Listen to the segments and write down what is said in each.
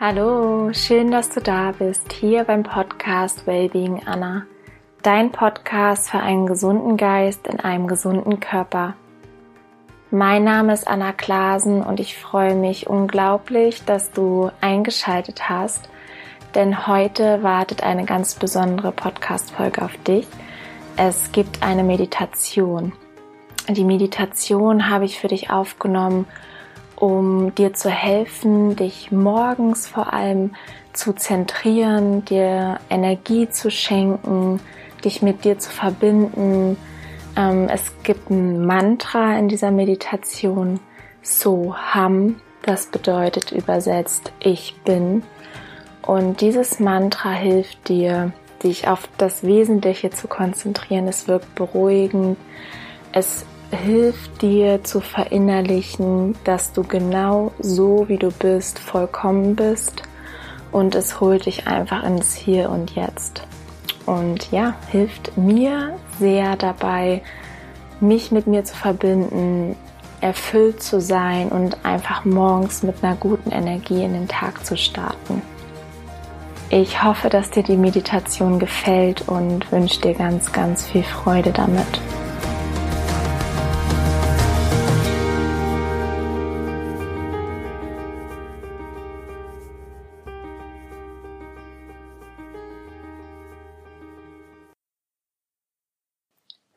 Hallo, schön, dass du da bist, hier beim Podcast Wellbeing Anna. Dein Podcast für einen gesunden Geist in einem gesunden Körper. Mein Name ist Anna Klasen und ich freue mich unglaublich, dass du eingeschaltet hast, denn heute wartet eine ganz besondere Podcast-Folge auf dich. Es gibt eine Meditation. Die Meditation habe ich für dich aufgenommen, um dir zu helfen, dich morgens vor allem zu zentrieren, dir Energie zu schenken, dich mit dir zu verbinden. Ähm, es gibt ein Mantra in dieser Meditation, So Ham, das bedeutet übersetzt Ich bin. Und dieses Mantra hilft dir, dich auf das Wesentliche zu konzentrieren. Es wirkt beruhigend. Es hilft dir zu verinnerlichen, dass du genau so, wie du bist, vollkommen bist und es holt dich einfach ins Hier und Jetzt. Und ja, hilft mir sehr dabei, mich mit mir zu verbinden, erfüllt zu sein und einfach morgens mit einer guten Energie in den Tag zu starten. Ich hoffe, dass dir die Meditation gefällt und wünsche dir ganz, ganz viel Freude damit.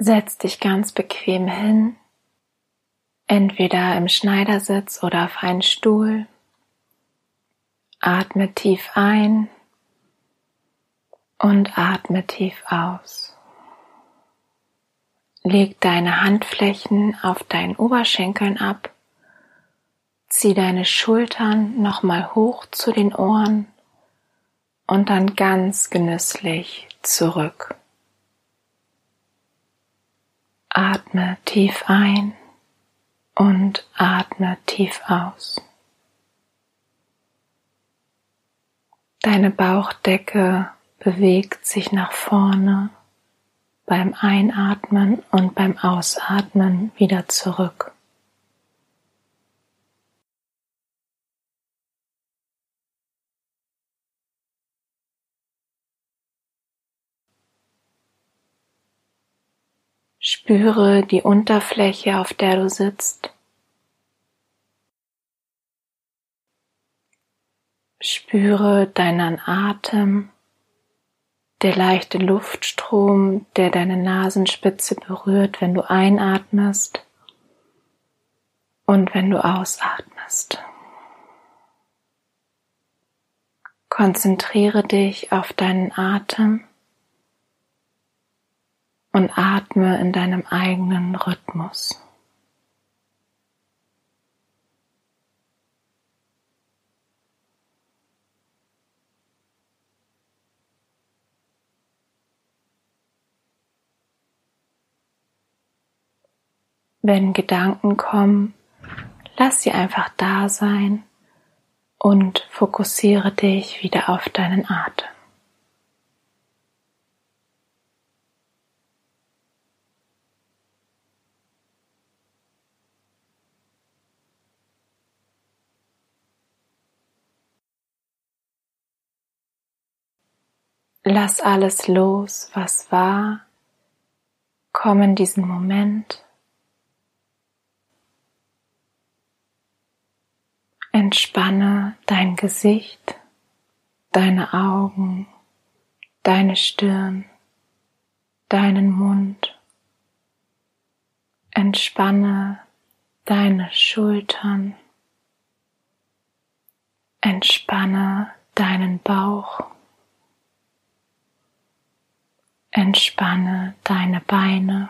Setz dich ganz bequem hin, entweder im Schneidersitz oder auf einen Stuhl. Atme tief ein und atme tief aus. Leg deine Handflächen auf deinen Oberschenkeln ab. Zieh deine Schultern nochmal hoch zu den Ohren und dann ganz genüsslich zurück. Atme tief ein und atme tief aus. Deine Bauchdecke bewegt sich nach vorne beim Einatmen und beim Ausatmen wieder zurück. Spüre die Unterfläche, auf der du sitzt. Spüre deinen Atem, der leichte Luftstrom, der deine Nasenspitze berührt, wenn du einatmest und wenn du ausatmest. Konzentriere dich auf deinen Atem und atme in deinem eigenen Rhythmus. Wenn Gedanken kommen, lass sie einfach da sein und fokussiere dich wieder auf deinen Atem. Lass alles los, was war. Komm in diesen Moment. Entspanne dein Gesicht, deine Augen, deine Stirn, deinen Mund. Entspanne deine Schultern. Entspanne deinen Bauch. Entspanne deine Beine.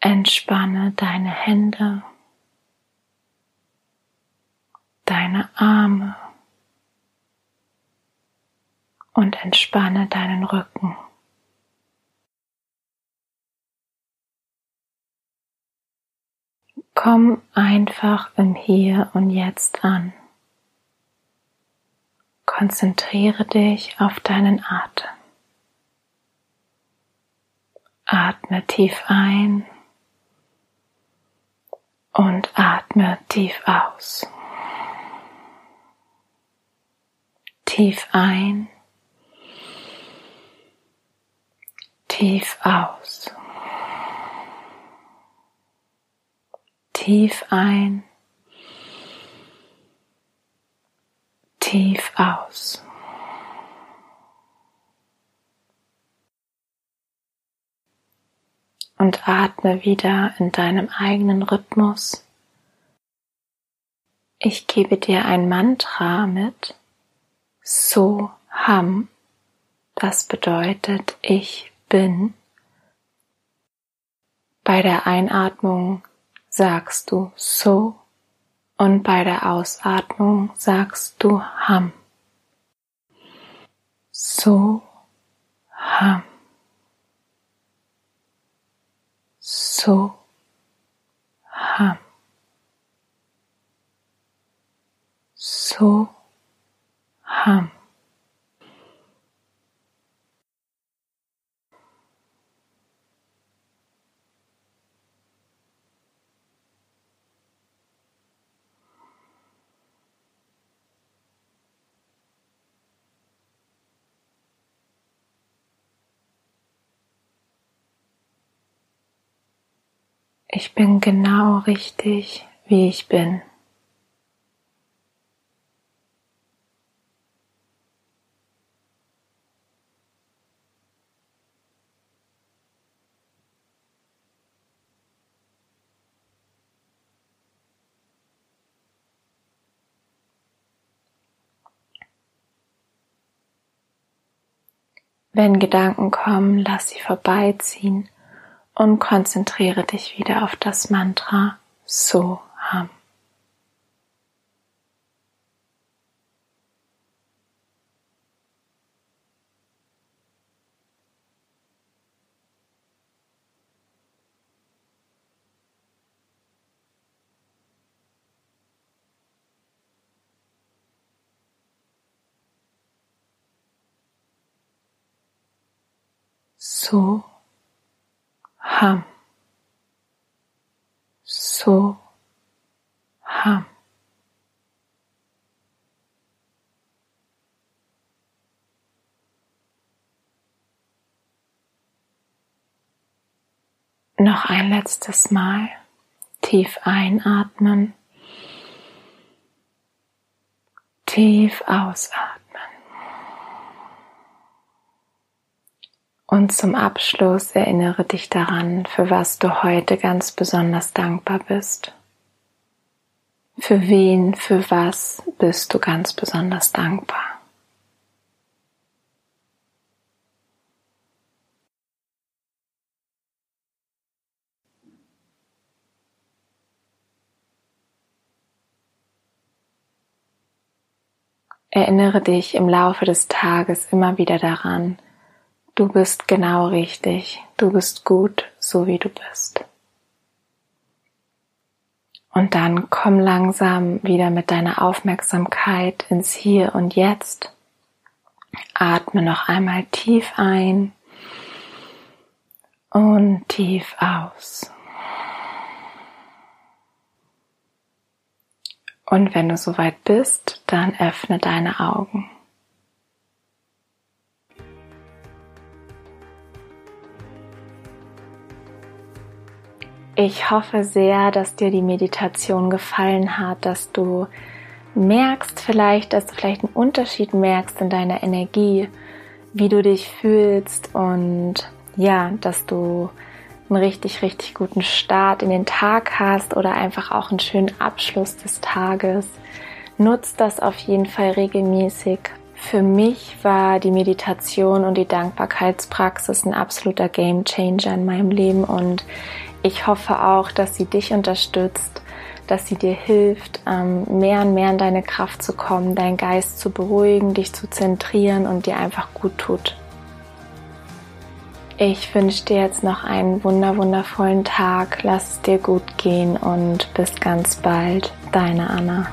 Entspanne deine Hände, deine Arme und entspanne deinen Rücken. Komm einfach im Hier und Jetzt an. Konzentriere dich auf deinen Atem. Atme tief ein und atme tief aus. tief ein, tief aus, tief ein, tief aus. Und atme wieder in deinem eigenen Rhythmus. Ich gebe dir ein Mantra mit So Ham. Das bedeutet ich bin. Bei der Einatmung sagst du So und bei der Ausatmung sagst du Ham. So, Ham. So, Ham. So, Ham. Ich bin genau richtig, wie ich bin. Wenn Gedanken kommen, lass sie vorbeiziehen und konzentriere dich wieder auf das Mantra Soham. So ham so ham Noch ein letztes Mal tief einatmen, tief ausatmen. Und zum Abschluss erinnere dich daran, für was du heute ganz besonders dankbar bist. Für wen, für was bist du ganz besonders dankbar? Erinnere dich im Laufe des Tages immer wieder daran, Du bist genau richtig. Du bist gut, so wie du bist. Und dann komm langsam wieder mit deiner Aufmerksamkeit ins Hier und Jetzt. Atme noch einmal tief ein und tief aus. Und wenn du soweit bist, dann öffne deine Augen. Ich hoffe sehr, dass dir die Meditation gefallen hat, dass du merkst vielleicht, dass du vielleicht einen Unterschied merkst in deiner Energie, wie du dich fühlst und ja, dass du einen richtig, richtig guten Start in den Tag hast oder einfach auch einen schönen Abschluss des Tages. Nutzt das auf jeden Fall regelmäßig. Für mich war die Meditation und die Dankbarkeitspraxis ein absoluter Game Changer in meinem Leben und ich hoffe auch, dass sie dich unterstützt, dass sie dir hilft, ähm, mehr und mehr in deine Kraft zu kommen, deinen Geist zu beruhigen, dich zu zentrieren und dir einfach gut tut. Ich wünsche dir jetzt noch einen wunder wundervollen Tag, lass es dir gut gehen und bis ganz bald, deine Anna.